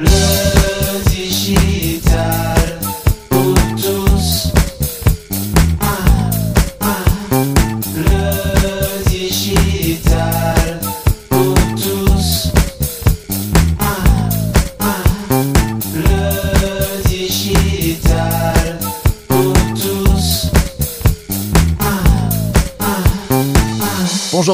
Love.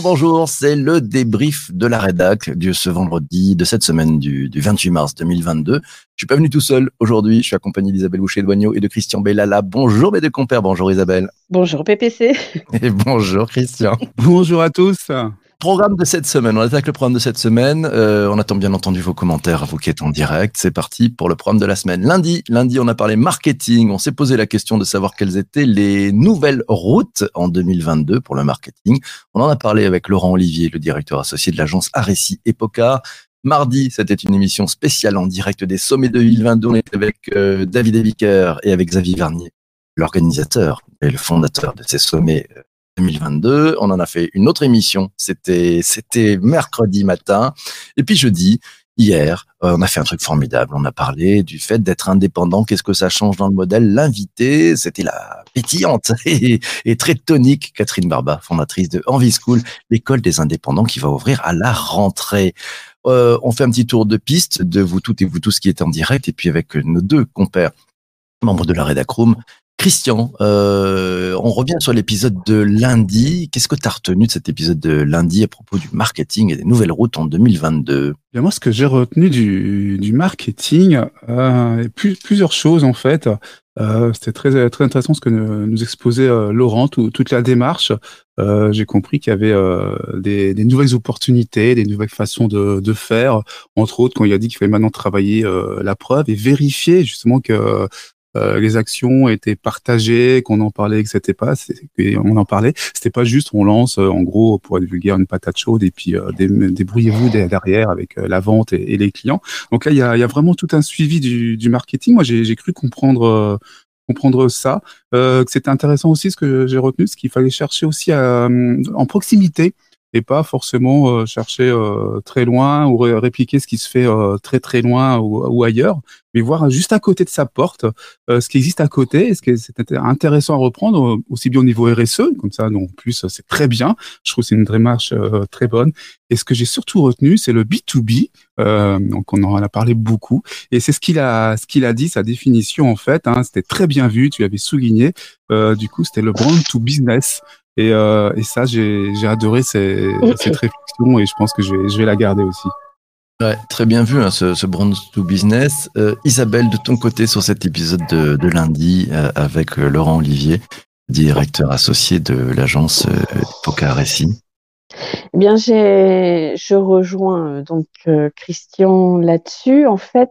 Bonjour, c'est le débrief de la rédac de ce vendredi, de cette semaine du, du 28 mars 2022. Je suis pas venu tout seul aujourd'hui, je suis accompagné d'Isabelle Boucher-Douagneau et de Christian Bellala. Bonjour mes deux compères, bonjour Isabelle. Bonjour PPC. Et bonjour Christian. Bonjour à tous. Programme de cette semaine, on attaque le programme de cette semaine. Euh, on attend bien entendu vos commentaires, vous qui êtes en direct. C'est parti pour le programme de la semaine. Lundi, lundi, on a parlé marketing. On s'est posé la question de savoir quelles étaient les nouvelles routes en 2022 pour le marketing. On en a parlé avec Laurent Olivier, le directeur associé de l'agence Aréci Epoca. Mardi, c'était une émission spéciale en direct des sommets de 2022. On était avec euh, David Eviker et avec Xavier Vernier, l'organisateur et le fondateur de ces sommets euh, 2022. On en a fait une autre émission. C'était, c'était mercredi matin. Et puis jeudi, hier, euh, on a fait un truc formidable. On a parlé du fait d'être indépendant. Qu'est-ce que ça change dans le modèle? L'invité, c'était la pétillante et, très tonique Catherine Barba, fondatrice de Envie School, l'école des indépendants qui va ouvrir à la rentrée. Euh, on fait un petit tour de piste de vous toutes et vous tous qui êtes en direct et puis avec nos deux compères membres de la Redacroom, Christian, euh, on revient sur l'épisode de lundi. Qu'est-ce que tu as retenu de cet épisode de lundi à propos du marketing et des nouvelles routes en 2022 Bien, moi, ce que j'ai retenu du, du marketing, euh, plus, plusieurs choses en fait. Euh, C'était très, très intéressant ce que nous, exposait euh, Laurent, tout- toute la démarche. Euh, j'ai compris qu'il y avait euh, des, des nouvelles opportunités, des nouvelles façons de, de faire. Entre autres, quand il a dit qu'il fallait maintenant travailler la preuve et vérifier justement que euh, les actions étaient partagées, qu'on en parlait, que c'était pas, c'est- on en parlait. C'était pas juste on lance euh, en gros pour être vulgaire une patate chaude et puis euh, dé- débrouillez-vous dé- derrière avec la vente et, les clients. Donc là il y a, vraiment tout un suivi du, marketing. Moi j'ai cru comprendre comprendre ça. C'était intéressant aussi ce que j'ai retenu, ce qu'il fallait chercher aussi en proximité pas forcément euh, chercher euh, très loin ou ré- répliquer ce qui se fait euh, très très loin ou, ailleurs, mais voir juste à côté de sa porte ce qui existe à côté, ce qui est intéressant à reprendre aussi bien au niveau RSE, comme ça, donc en plus c'est très bien. Je trouve c'est une démarche très bonne. Et ce que j'ai surtout retenu, c'est le B2B. Euh, donc on en a parlé beaucoup, et c'est ce qu'il a, ce qu'il a dit, sa définition en fait. Hein, c'était très bien vu, tu l'avais souligné. Du coup, c'était le brand to business. Et, euh, et ça, j'ai adoré ces- cette réflexion, et je pense que je vais, je vais la garder aussi. Ouais, très bien vu hein, ce, ce brand to business. Euh, Isabelle, de ton côté sur cet épisode de, de lundi euh, avec Laurent Olivier, directeur associé de l'agence euh, Poca Récit. Eh bien, je rejoins donc euh, Christian là-dessus. En fait,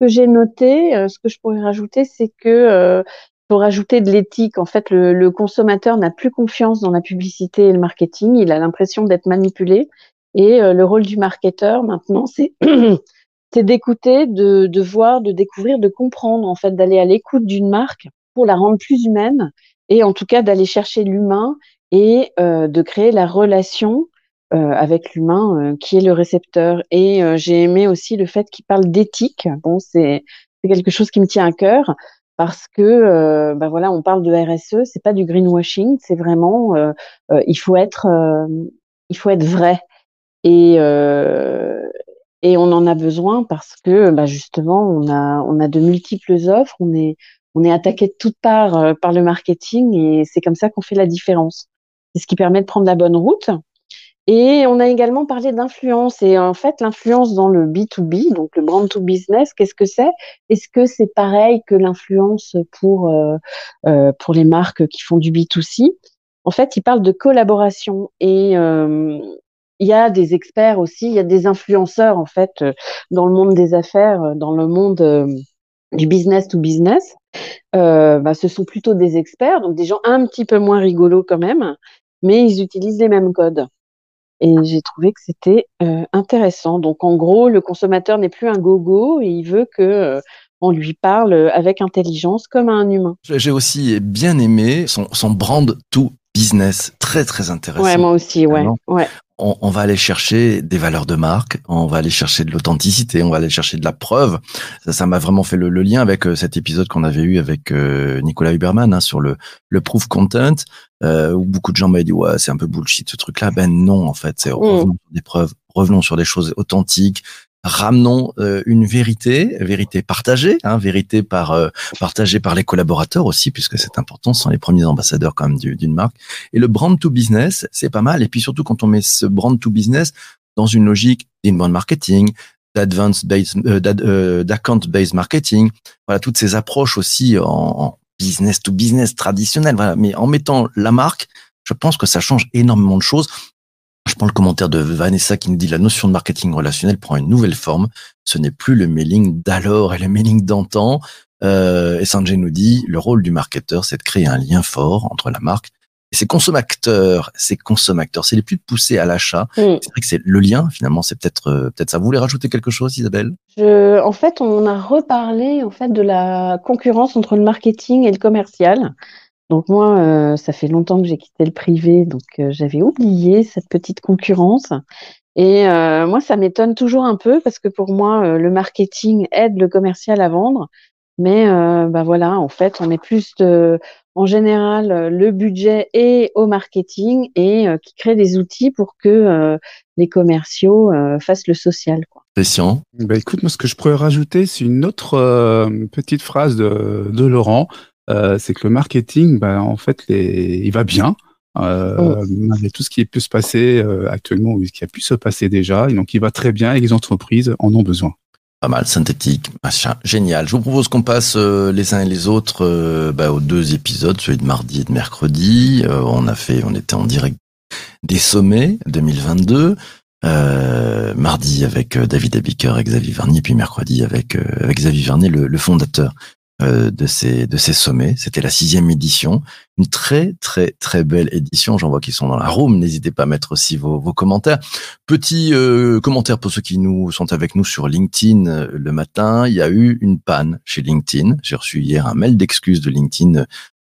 ce que j'ai noté, euh, ce que je pourrais rajouter, c'est que euh, pour rajouter de l'éthique, en fait, le, consommateur n'a plus confiance dans la publicité et le marketing. Il a l'impression d'être manipulé. Et euh, le rôle du marketeur maintenant, c'est d'écouter, de, voir, de découvrir, de comprendre, en fait, d'aller à l'écoute d'une marque pour la rendre plus humaine et en tout cas d'aller chercher l'humain et euh, de créer la relation euh, avec l'humain qui est le récepteur. Et j'ai aimé aussi le fait qu'il parle d'éthique. Bon, c'est quelque chose qui me tient à cœur parce que euh, bah voilà, on parle de RSE, c'est pas du greenwashing, c'est vraiment euh, euh, il faut être euh, il faut être vrai et euh, et on en a besoin parce que bah justement on a on a de multiples offres, on est on est attaqué de toutes parts euh, par le marketing et c'est comme ça qu'on fait la différence. C'est ce qui permet de prendre la bonne route. Et on a également parlé d'influence. Et en fait, l'influence dans le B2B, donc le brand to business, qu'est-ce que c'est? Est-ce que c'est pareil que l'influence pour, euh, euh, pour les marques qui font du B2C En fait, il parle de collaboration. Et euh, il y a des experts aussi, il y a des influenceurs, en fait, euh, dans le monde des affaires, euh, dans le monde du business to business. Bah, ce sont plutôt des experts, donc des gens un petit peu moins rigolos quand même, mais ils utilisent les mêmes codes. Et j'ai trouvé que c'était euh, intéressant. Donc en gros, le consommateur n'est plus un gogo et il veut que euh, on lui parle avec intelligence comme à un humain. J'ai aussi bien aimé son, son brand to business, très très intéressant. Ouais, moi aussi, ouais, ouais. On, on, va aller chercher des valeurs de marque, on va aller chercher de l'authenticité, on va aller chercher de la preuve. Ça, ça m'a vraiment fait le, le, lien avec euh, cet épisode qu'on avait eu avec euh, Nicolas Huberman hein, sur le, le proof content, euh, où beaucoup de gens m'avaient dit ouais c'est un peu bullshit ce truc-là. Ben non en fait, c'est Mm. sur des preuves, revenons sur des choses authentiques. Ramenons euh, une vérité, vérité partagée, hein, vérité par euh, partagée par les collaborateurs aussi, puisque c'est important, sont les premiers ambassadeurs quand même du- d'une marque. Et le brand to business, c'est pas mal. Et puis surtout quand on met ce brand to business dans une logique d'inbound marketing, based, euh, euh, d'account based marketing, voilà toutes ces approches aussi en, en business to business traditionnel. Voilà, mais en mettant la marque, je pense que ça change énormément de choses. Je prends le commentaire de Vanessa qui nous dit la notion de marketing relationnel prend une nouvelle forme. Ce n'est plus le mailing d'alors et le mailing d'antan. Euh, et Sanjay nous dit le rôle du marketeur, c'est de créer un lien fort entre la marque et ses consommateurs. Ses consommateurs, c'est les plus poussés à l'achat. Mm. C'est vrai que c'est le lien. Finalement, c'est peut-être euh, peut-être ça. Vous voulez rajouter quelque chose, Isabelle? Je, en fait, on a reparlé en fait de la concurrence entre le marketing et le commercial. Donc moi, euh, ça fait longtemps que j'ai quitté le privé, donc euh, j'avais oublié cette petite concurrence. Et euh, moi, ça m'étonne toujours un peu parce que pour moi, euh, le marketing aide le commercial à vendre. Mais euh, bah voilà, en fait, on est plus de, en général, le budget est au marketing et euh, qui crée des outils pour que euh, les commerciaux euh, fassent le social. Quoi. Christian Bah écoute, moi ce que je pourrais rajouter, c'est une autre euh, petite phrase de, de Laurent. Euh, c'est que le marketing, bah, en fait, les, il va bien. Euh, malgré tout ce qui peut se passer euh, actuellement ou ce qui a pu se passer déjà, et donc il va très bien et les entreprises en ont besoin. Pas mal, synthétique, machin, génial. Je vous propose qu'on passe euh, les uns et les autres euh, bah, aux deux épisodes, celui de mardi et de mercredi. Euh, on a fait, on était en direct des sommets 2022. Euh, mardi avec David Abiker et Xavier Vernier, puis mercredi avec, euh, avec Xavier Vernier, le, le fondateur de ces de ces sommets. C'était la sixième édition, une très très très belle édition. J'en vois qui sont dans la room. N'hésitez pas à mettre aussi vos, vos commentaires. Petit euh, commentaire pour ceux qui nous sont avec nous sur LinkedIn euh, le matin. Il y a eu une panne chez LinkedIn. J'ai reçu hier un mail d'excuses de LinkedIn euh,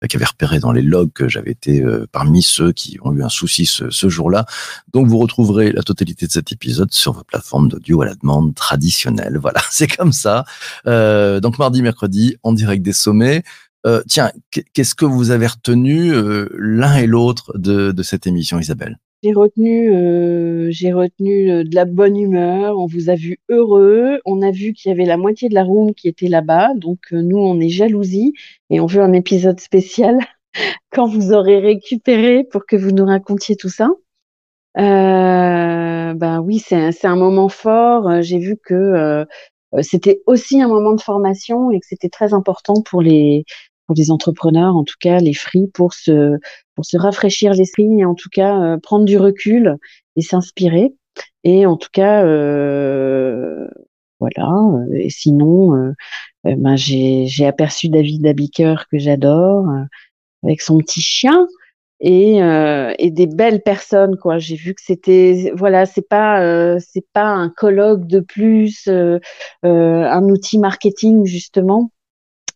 qui avait repéré dans les logs que j'avais été euh, parmi ceux qui ont eu un souci ce, ce jour-là. Donc vous retrouverez la totalité de cet épisode sur vos plateformes d'audio à la demande traditionnelle. Voilà, c'est comme ça. Euh, donc mardi, mercredi, en direct des sommets. Euh, tiens, qu'est-ce que vous avez retenu euh, l'un et l'autre de, de cette émission, Isabelle? J'ai retenu, euh, j'ai retenu euh, de la bonne humeur. On vous a vu heureux. On a vu qu'il y avait la moitié de la room qui était là-bas. Donc euh, nous, on est jalousie et on veut un épisode spécial quand vous aurez récupéré pour que vous nous racontiez tout ça. Euh, ben oui, c'est un, moment fort. J'ai vu que c'était aussi un moment de formation et que c'était très important pour les pour les entrepreneurs, en tout cas les free, pour se pour se rafraîchir l'esprit et en tout cas euh, prendre du recul et s'inspirer. Et en tout cas, euh, voilà. euh, Et sinon, euh, euh, ben j'ai aperçu David Abiker que j'adore euh, avec son petit chien et euh, et des belles personnes quoi. J'ai vu que c'était voilà, c'est pas euh, c'est pas un colloque de plus, euh, un outil marketing justement.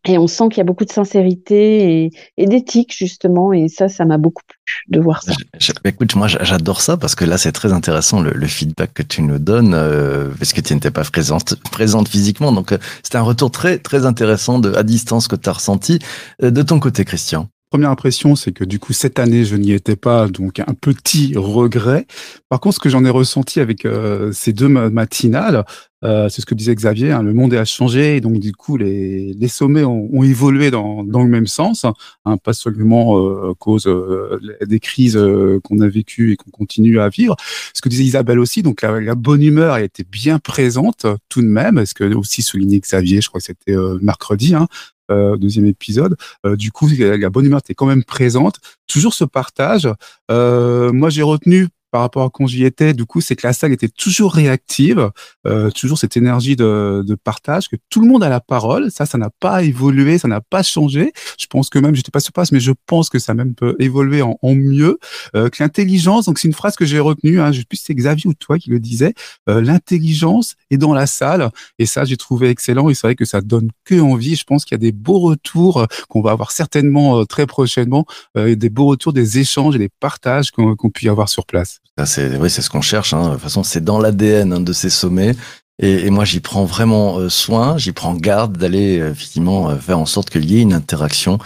Et on sent qu'il y a beaucoup de sincérité et, d'éthique justement, et ça, ça m'a beaucoup plu de voir ça. Je- écoute, moi j'a- j'adore ça parce que là c'est très intéressant le, feedback que tu nous donnes euh, parce que tu n'étais pas présente, présente physiquement. Donc euh, c'était un retour très très intéressant de à distance que tu as ressenti. Euh, de ton côté, Christian? Première impression, c'est que du coup cette année je n'y étais pas, donc un petit regret. Par contre, ce que j'en ai ressenti avec euh, ces deux ma- matinales, euh, c'est ce que disait Xavier, hein, le monde a changé, et donc du coup les, sommets ont, évolué dans, le même sens, hein, pas seulement euh, cause euh, des crises qu'on a vécues et qu'on continue à vivre. Ce que disait Isabelle aussi, donc la, bonne humeur elle était bien présente tout de même, ce que aussi souligné Xavier, je crois que c'était mercredi, hein, euh, deuxième épisode. Euh, du coup, la, bonne humeur était quand même présente. Toujours ce partage. Euh, moi, j'ai retenu par rapport à quand j'y étais, du coup, c'est que la salle était toujours réactive, euh, toujours cette énergie de, de partage, que tout le monde a la parole. Ça, ça n'a pas évolué, ça n'a pas changé. Je pense que même, j'étais pas sur place, mais je pense que ça même peut évoluer en, mieux. Euh, que l'intelligence, donc c'est une phrase que j'ai retenue, hein, je sais plus si c'est Xavier ou toi qui le disais, euh, l'intelligence est dans la salle. Et ça, j'ai trouvé excellent. Et c'est vrai que ça donne que envie. Je pense qu'il y a des beaux retours euh, qu'on va avoir certainement euh, très prochainement, euh, des beaux retours, des échanges et des partages qu'on qu'on peut y avoir sur place. C'est oui, c'est ce qu'on cherche. Hein. De toute façon, c'est dans l'ADN hein, de ces sommets. Et, et moi, j'y prends vraiment euh, soin, j'y prends garde d'aller euh, effectivement euh, faire en sorte qu'il y ait une interaction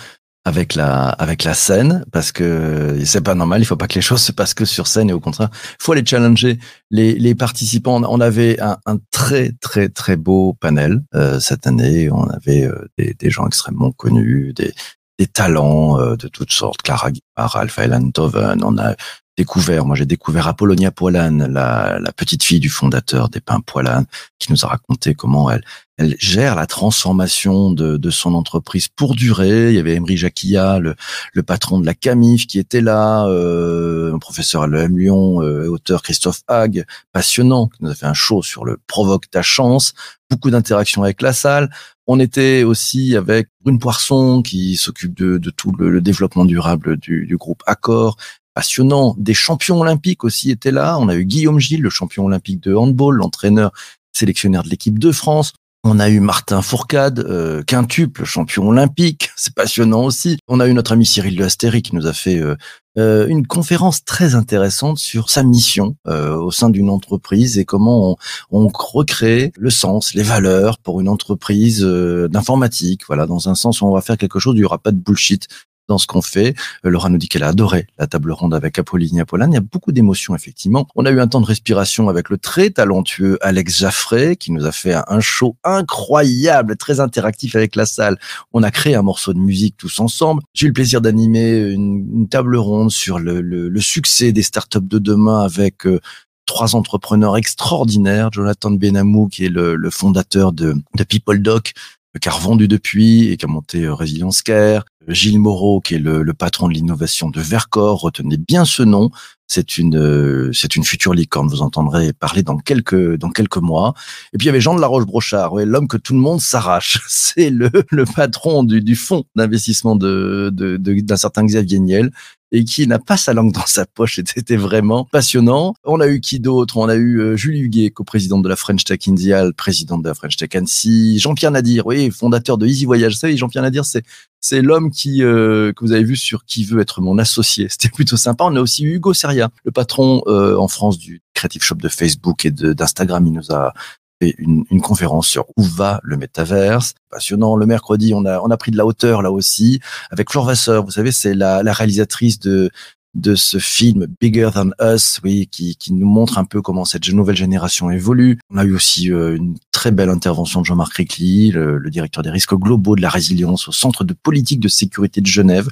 avec la avec la scène parce que c'est pas normal il faut pas que les choses se passent que sur scène et au contraire il faut aller challenger les, les participants on avait un, un très très très beau panel cette année on avait des, des gens extrêmement connus des des talents de toutes sortes Clara Guimard, Ralph Eilandhoven on a découvert moi j'ai découvert Apollonia Poilane la, la petite fille du fondateur des Pains Poilane qui nous a raconté comment elle elle gère la transformation de, de son entreprise pour durer. Il y avait Emery Jacquilla, le, le patron de la Camif, qui était là, euh, un professeur à l'EM Lyon, euh, auteur Christophe Hague, passionnant, qui nous a fait un show sur le provoque ta chance, beaucoup d'interactions avec la salle. On était aussi avec Brune Poisson, qui s'occupe de, de tout le, le développement durable du, du groupe Accor, passionnant. Des champions olympiques aussi étaient là. On a eu Guillaume Gilles, le champion olympique de handball, l'entraîneur sélectionnaire de l'équipe de France. On a eu Martin Fourcade, euh, quintuple champion olympique, c'est passionnant aussi. On a eu notre ami Cyril de Astéry qui nous a fait euh, euh, une conférence très intéressante sur sa mission au sein d'une entreprise et comment on, recrée le sens, les valeurs pour une entreprise d'informatique. Voilà, dans un sens où on va faire quelque chose, il n'y aura pas de bullshit dans ce qu'on fait. Euh, Laura nous dit qu'elle a adoré la table ronde avec Apolline Apollane. Il y a beaucoup d'émotions, effectivement. On a eu un temps de respiration avec le très talentueux Alex Jaffray, qui nous a fait un show incroyable, très interactif avec la salle. On a créé un morceau de musique tous ensemble. J'ai eu le plaisir d'animer une, table ronde sur le, succès des startups de demain avec euh, trois entrepreneurs extraordinaires. Jonathan Benamou, qui est le, le fondateur de, de PeopleDoc, qui a revendu depuis et qui a monté euh, Resilience Care. Gilles Moreau, qui est le, le patron de l'innovation de Vercor, retenez bien ce nom. C'est une, euh, c'est une future licorne. Vous entendrez parler dans quelques, dans quelques mois. Et puis il y avait Jean de la Roche-Brochard, ouais, l'homme que tout le monde s'arrache. C'est le, le patron du, du fonds d'investissement de, de, de, d'un certain Xavier Niel et qui n'a pas sa langue dans sa poche. C'était vraiment passionnant. On a eu qui d'autre? On a eu euh, Julie Huguet, co-présidente de la French Tech India, présidente de la French Tech Annecy, Jean-Pierre Nadir, oui, fondateur de Easy Voyage. Vous savez, Jean-Pierre Nadir, c'est c'est l'homme qui euh, que vous avez vu sur Qui veut être mon associé. C'était plutôt sympa. On a aussi eu Hugo Seria, le patron euh, en France du Creative Shop de Facebook et d'Instagram. Il nous a une, une, conférence sur où va le métaverse. Passionnant. Le mercredi, on a on a pris de la hauteur là aussi avec Flore Vasseur. Vous savez, c'est la, la réalisatrice de de ce film Bigger Than Us, oui, qui, qui nous montre un peu comment cette nouvelle génération évolue. On a eu aussi euh, une très belle intervention de Jean-Marc Ricli, le, le, directeur des risques globaux de la résilience au Centre de politique de sécurité de Genève.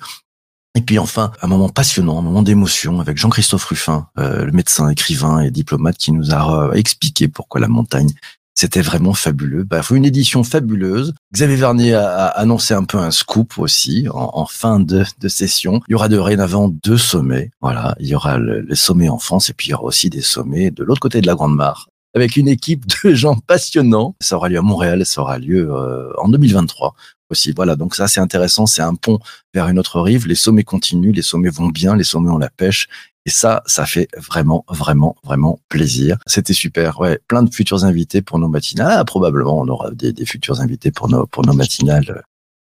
Et puis enfin, un moment passionnant, un moment d'émotion avec Jean-Christophe Ruffin, euh, le médecin, écrivain et diplomate qui nous a euh, expliqué pourquoi la montagne c'était vraiment fabuleux. Bah, une édition fabuleuse. Xavier Vernier a, annoncé un peu un scoop aussi en, fin de, de, session. Il y aura dorénavant deux sommets. Voilà, il y aura le, les sommets en France et puis il y aura aussi des sommets de l'autre côté de la Grande Mare avec une équipe de gens passionnants. Ça aura lieu à Montréal, ça aura lieu euh, en 2023 aussi. Voilà, donc ça c'est intéressant, c'est un pont vers une autre rive. Les sommets continuent, les sommets vont bien, les sommets ont la pêche. Et ça, ça fait vraiment, vraiment, vraiment plaisir. C'était super. Ouais, plein de futurs invités pour nos matinales. Ah, probablement, on aura des, des, futurs invités pour nos, pour nos matinales.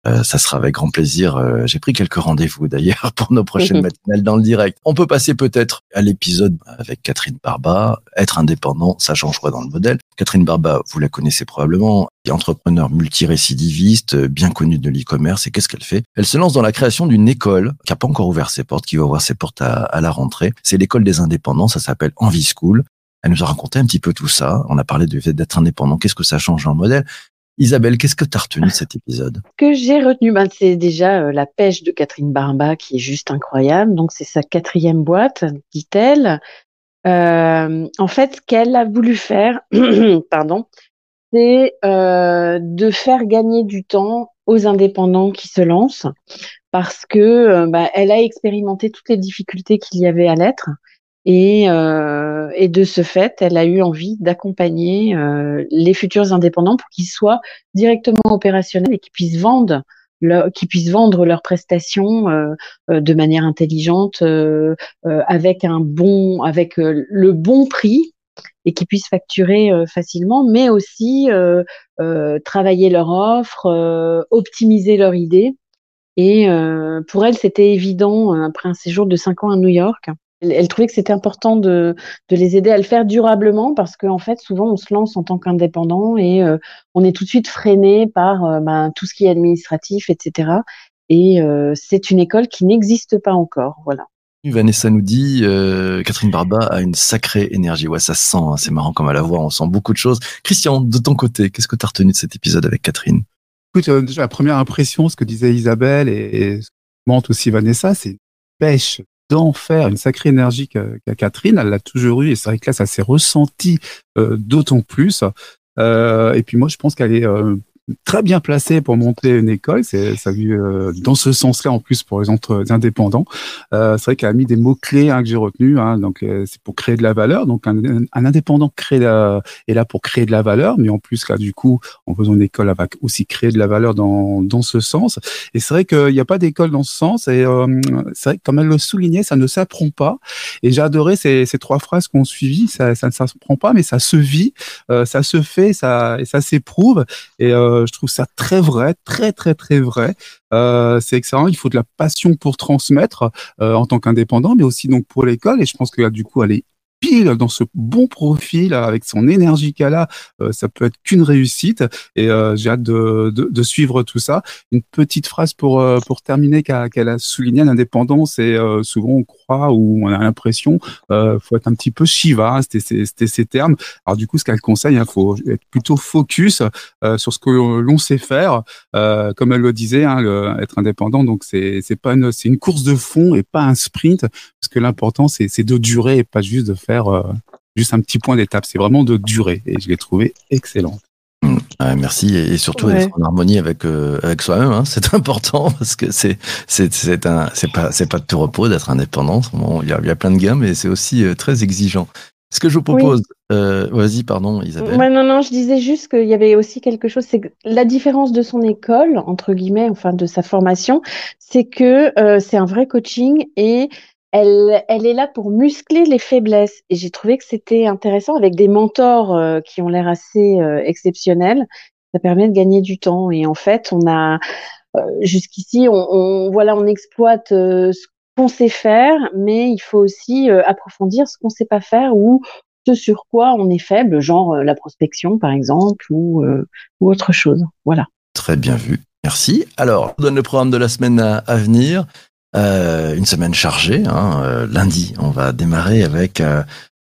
Euh, ça sera avec grand plaisir. Euh, J'ai pris quelques rendez-vous d'ailleurs pour nos prochaines matinales dans le direct. On peut passer peut-être à l'épisode avec Catherine Barba. Être indépendant, ça change quoi dans le modèle Catherine Barba, vous la connaissez probablement, est entrepreneur multirécidiviste, bien connue de l'e-commerce. Et qu'est-ce qu'elle fait? Elle se lance dans la création d'une école qui n'a pas encore ouvert ses portes, qui va ouvrir ses portes à, à la rentrée. C'est l'école des indépendants, ça s'appelle Envie School. Elle nous a raconté un petit peu tout ça. On a parlé du fait d'être indépendant. Qu'est-ce que ça change dans le modèle? Isabelle, qu'est-ce que tu as retenu de cet épisode? Ce que j'ai retenu, ben, c'est déjà euh, la pêche de Catherine Barba qui est juste incroyable. Donc c'est sa quatrième boîte, dit-elle. Euh, en fait, ce qu'elle a voulu faire, pardon, c'est euh, de faire gagner du temps aux indépendants qui se lancent, parce que bah, elle a expérimenté toutes les difficultés qu'il y avait à l'être, et, euh, et, de ce fait, elle a eu envie d'accompagner euh, les futurs indépendants pour qu'ils soient directement opérationnels et qu'ils puissent vendre leur, leurs prestations euh, de manière intelligente, avec un bon, avec le bon prix et qu'ils puissent facturer facilement, mais aussi travailler leur offre, optimiser leur idée. Et pour elle, c'était évident après un séjour de cinq ans à New York elle, elle trouvait que c'était important de, de les aider à le faire durablement parce qu'en fait, souvent, on se lance en tant qu'indépendant et euh, on est tout de suite freiné par euh, ben, tout ce qui est administratif, etc. Et euh, c'est une école qui n'existe pas encore. Voilà. Vanessa nous dit, euh, Catherine Barba a une sacrée énergie. Ouais, ça se sent, hein, c'est marrant comme à la voix, on sent beaucoup de choses. Christian, de ton côté, qu'est-ce que tu as retenu de cet épisode avec Catherine? Écoute, euh, déjà la première impression, ce que disait Isabelle et, et ce que aussi Vanessa, c'est une pêche d'enfer, une sacrée énergie qu'a qu'a Catherine. Elle l'a toujours eu et c'est vrai que là, ça s'est ressenti euh, d'autant plus. Euh, et puis moi, je pense qu'elle est euh, très bien placée pour monter une école. C'est ça euh, dans ce sens-là en plus pour les entre indépendants. Euh, c'est vrai qu'elle a mis des mots clés hein, que j'ai retenus. Hein, donc euh, c'est pour créer de la valeur. Donc un, un indépendant crée la- est là pour créer de la valeur, mais en plus là du coup en faisant une école, elle va aussi créer de la valeur dans dans ce sens. Et c'est vrai qu'il n'y a pas d'école dans ce sens. Et euh, c'est vrai que comme elle le soulignait, ça ne s'apprend pas. Et j'ai adoré ces, ces trois phrases qu'on suivi. Ça, ça ne s'apprend pas, mais ça se vit, euh, ça se fait, ça ça s'éprouve. Et euh, je trouve ça très vrai, très très très vrai. Euh, c'est excellent. Il faut de la passion pour transmettre euh, en tant qu'indépendant, mais aussi donc pour l'école. Et je pense que là, du coup, elle est pile dans ce bon profil avec son énergie qu'elle a. Euh, ça peut être qu'une réussite. Et euh, j'ai hâte de, de, de suivre tout ça. Une petite phrase pour euh, pour terminer qu'elle a souligné l'indépendance. Et euh, souvent on croit ou on a l'impression euh, faut être un petit peu Shiva. hein, C'était ces- termes. Alors du coup, ce qu'elle conseille, il faut être plutôt focus euh, sur ce que l'on sait faire. Comme elle le disait, hein, le- être indépendant, donc c'est c'est pas une c'est une course de fond et pas un sprint, parce que l'important c'est de durer et pas juste de faire euh, juste un petit point d'étape. C'est vraiment de durer et je l'ai trouvé excellent. Mm. Ouais, merci et et surtout Ouais. d'être en harmonie avec euh, avec soi-même. Hein, c'est important parce que c'est c'est c'est un c'est pas c'est pas de tout repos d'être indépendant. Bon, il y a il y a plein de gains, mais c'est aussi euh, très exigeant. Ce que je vous propose, euh, vas-y, pardon, Isabelle. Ouais, non, non, je disais juste qu'il y avait aussi quelque chose, c'est que la différence de son école, entre guillemets, enfin de sa formation, c'est que euh, c'est un vrai coaching et elle, elle est là pour muscler les faiblesses. Et j'ai trouvé que c'était intéressant avec des mentors euh, qui ont l'air assez euh, exceptionnels. Ça permet de gagner du temps. Et en fait, on a euh, jusqu'ici, on, on voilà, on exploite ce qu'on sait faire, mais il faut aussi approfondir ce qu'on sait pas faire ou ce sur quoi on est faible, genre la prospection par exemple ou, ou autre chose. Voilà. Très bien vu. Merci. Alors, vous donne le programme de la semaine à venir. Euh, une semaine chargée. Hein. Euh, lundi, on va démarrer avec euh,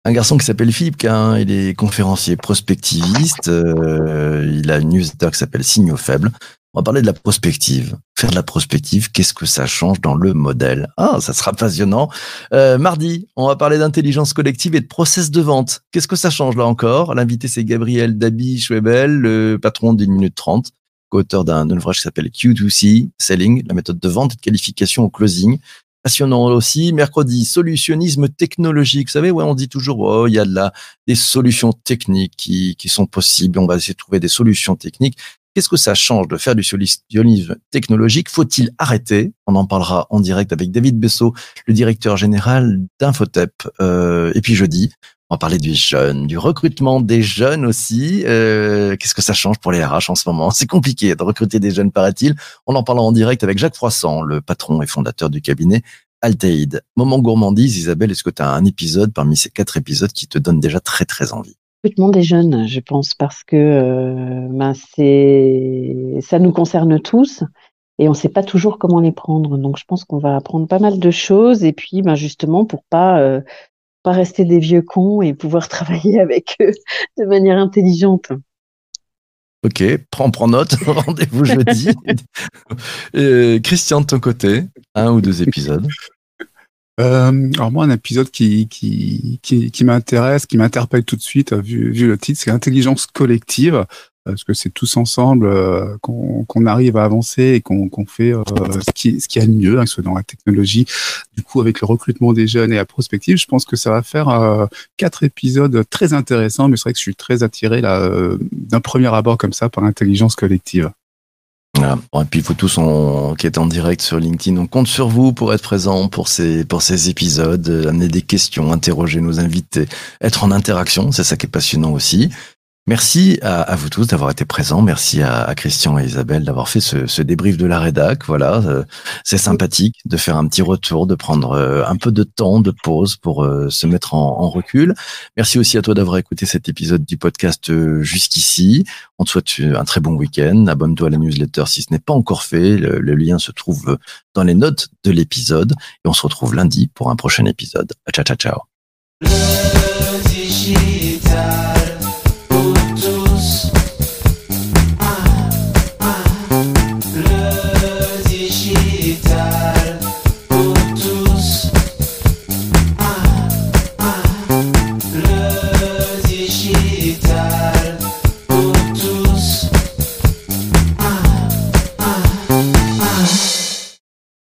un garçon qui s'appelle Philippe Quin. Il est conférencier prospectiviste. Euh, il a une newsletter qui s'appelle Signaux faibles. On va parler de la prospective. Faire de la prospective, qu'est-ce que ça change dans le modèle? Ah, ça sera passionnant. Euh, mardi, on va parler d'intelligence collective et de process de vente. Qu'est-ce que ça change là encore? L'invité, c'est Gabriel Dabi-Schwebel, le patron d'une minute trente co-auteur d'un d'un ouvrage qui s'appelle Q2C, Selling, la méthode de vente et de qualification au closing. Passionnant aussi. Mercredi, solutionnisme technologique. Vous savez, ouais, on dit toujours, oh, il y a de la, des solutions techniques qui, qui sont possibles. On va essayer de trouver des solutions techniques. Qu'est-ce que ça change de faire du solutionnisme technologique? Faut-il arrêter? On en parlera en direct avec David Bessot, le directeur général d'Infotep. Euh, et puis jeudi, on parler du jeune, du recrutement des jeunes aussi. Euh, Qu'est-ce que ça change pour les RH en ce moment? C'est compliqué de recruter des jeunes, paraît-il. On en parlera en direct avec Jacques Froissant, le patron et fondateur du cabinet Altaïd. Moment gourmandise, Isabelle, est-ce que tu as un épisode parmi ces quatre épisodes qui te donne déjà très très envie? Recrutement des jeunes, je pense, parce que euh, ben c'est ça nous concerne tous et on ne sait pas toujours comment les prendre. Donc je pense qu'on va apprendre pas mal de choses et puis ben justement pour pas euh, pas rester des vieux cons et pouvoir travailler avec eux de manière intelligente. Ok, prends, prends note, rendez-vous jeudi. Christian, de ton côté, un ou deux épisodes Euh, alors moi, un épisode qui qui qui, qui m'intéresse, qui m'interpelle tout de suite vu, vu le titre, c'est l'intelligence collective, euh, parce que c'est tous ensemble euh, qu'on arrive à avancer et qu'on fait euh, ce qui ce qui a de mieux, hein, que ce soit dans la technologie. Du coup, avec le recrutement des jeunes et la prospective, je pense que ça va faire euh, quatre épisodes très intéressants. Mais c'est vrai que je suis très attiré d'un premier abord comme ça par l'intelligence collective. Voilà. Bon, et puis vous tous qui êtes en direct sur LinkedIn, on compte sur vous pour être présent pour ces épisodes, amener des questions, interroger nos invités, être en interaction, c'est ça qui est passionnant aussi. Merci à, à vous tous d'avoir été présents. Merci à, à Christian et Isabelle d'avoir fait ce, ce débrief de la rédac. Voilà, euh, c'est sympathique de faire un petit retour, de prendre euh, un peu de temps, de pause pour euh, se mettre en, en recul. Merci aussi à toi d'avoir écouté cet épisode du podcast jusqu'ici. On te souhaite un très bon week-end. Abonne-toi à la newsletter si ce n'est pas encore fait. Le, le lien se trouve dans les notes de l'épisode et on se retrouve lundi pour un prochain épisode. Ciao, ciao, ciao.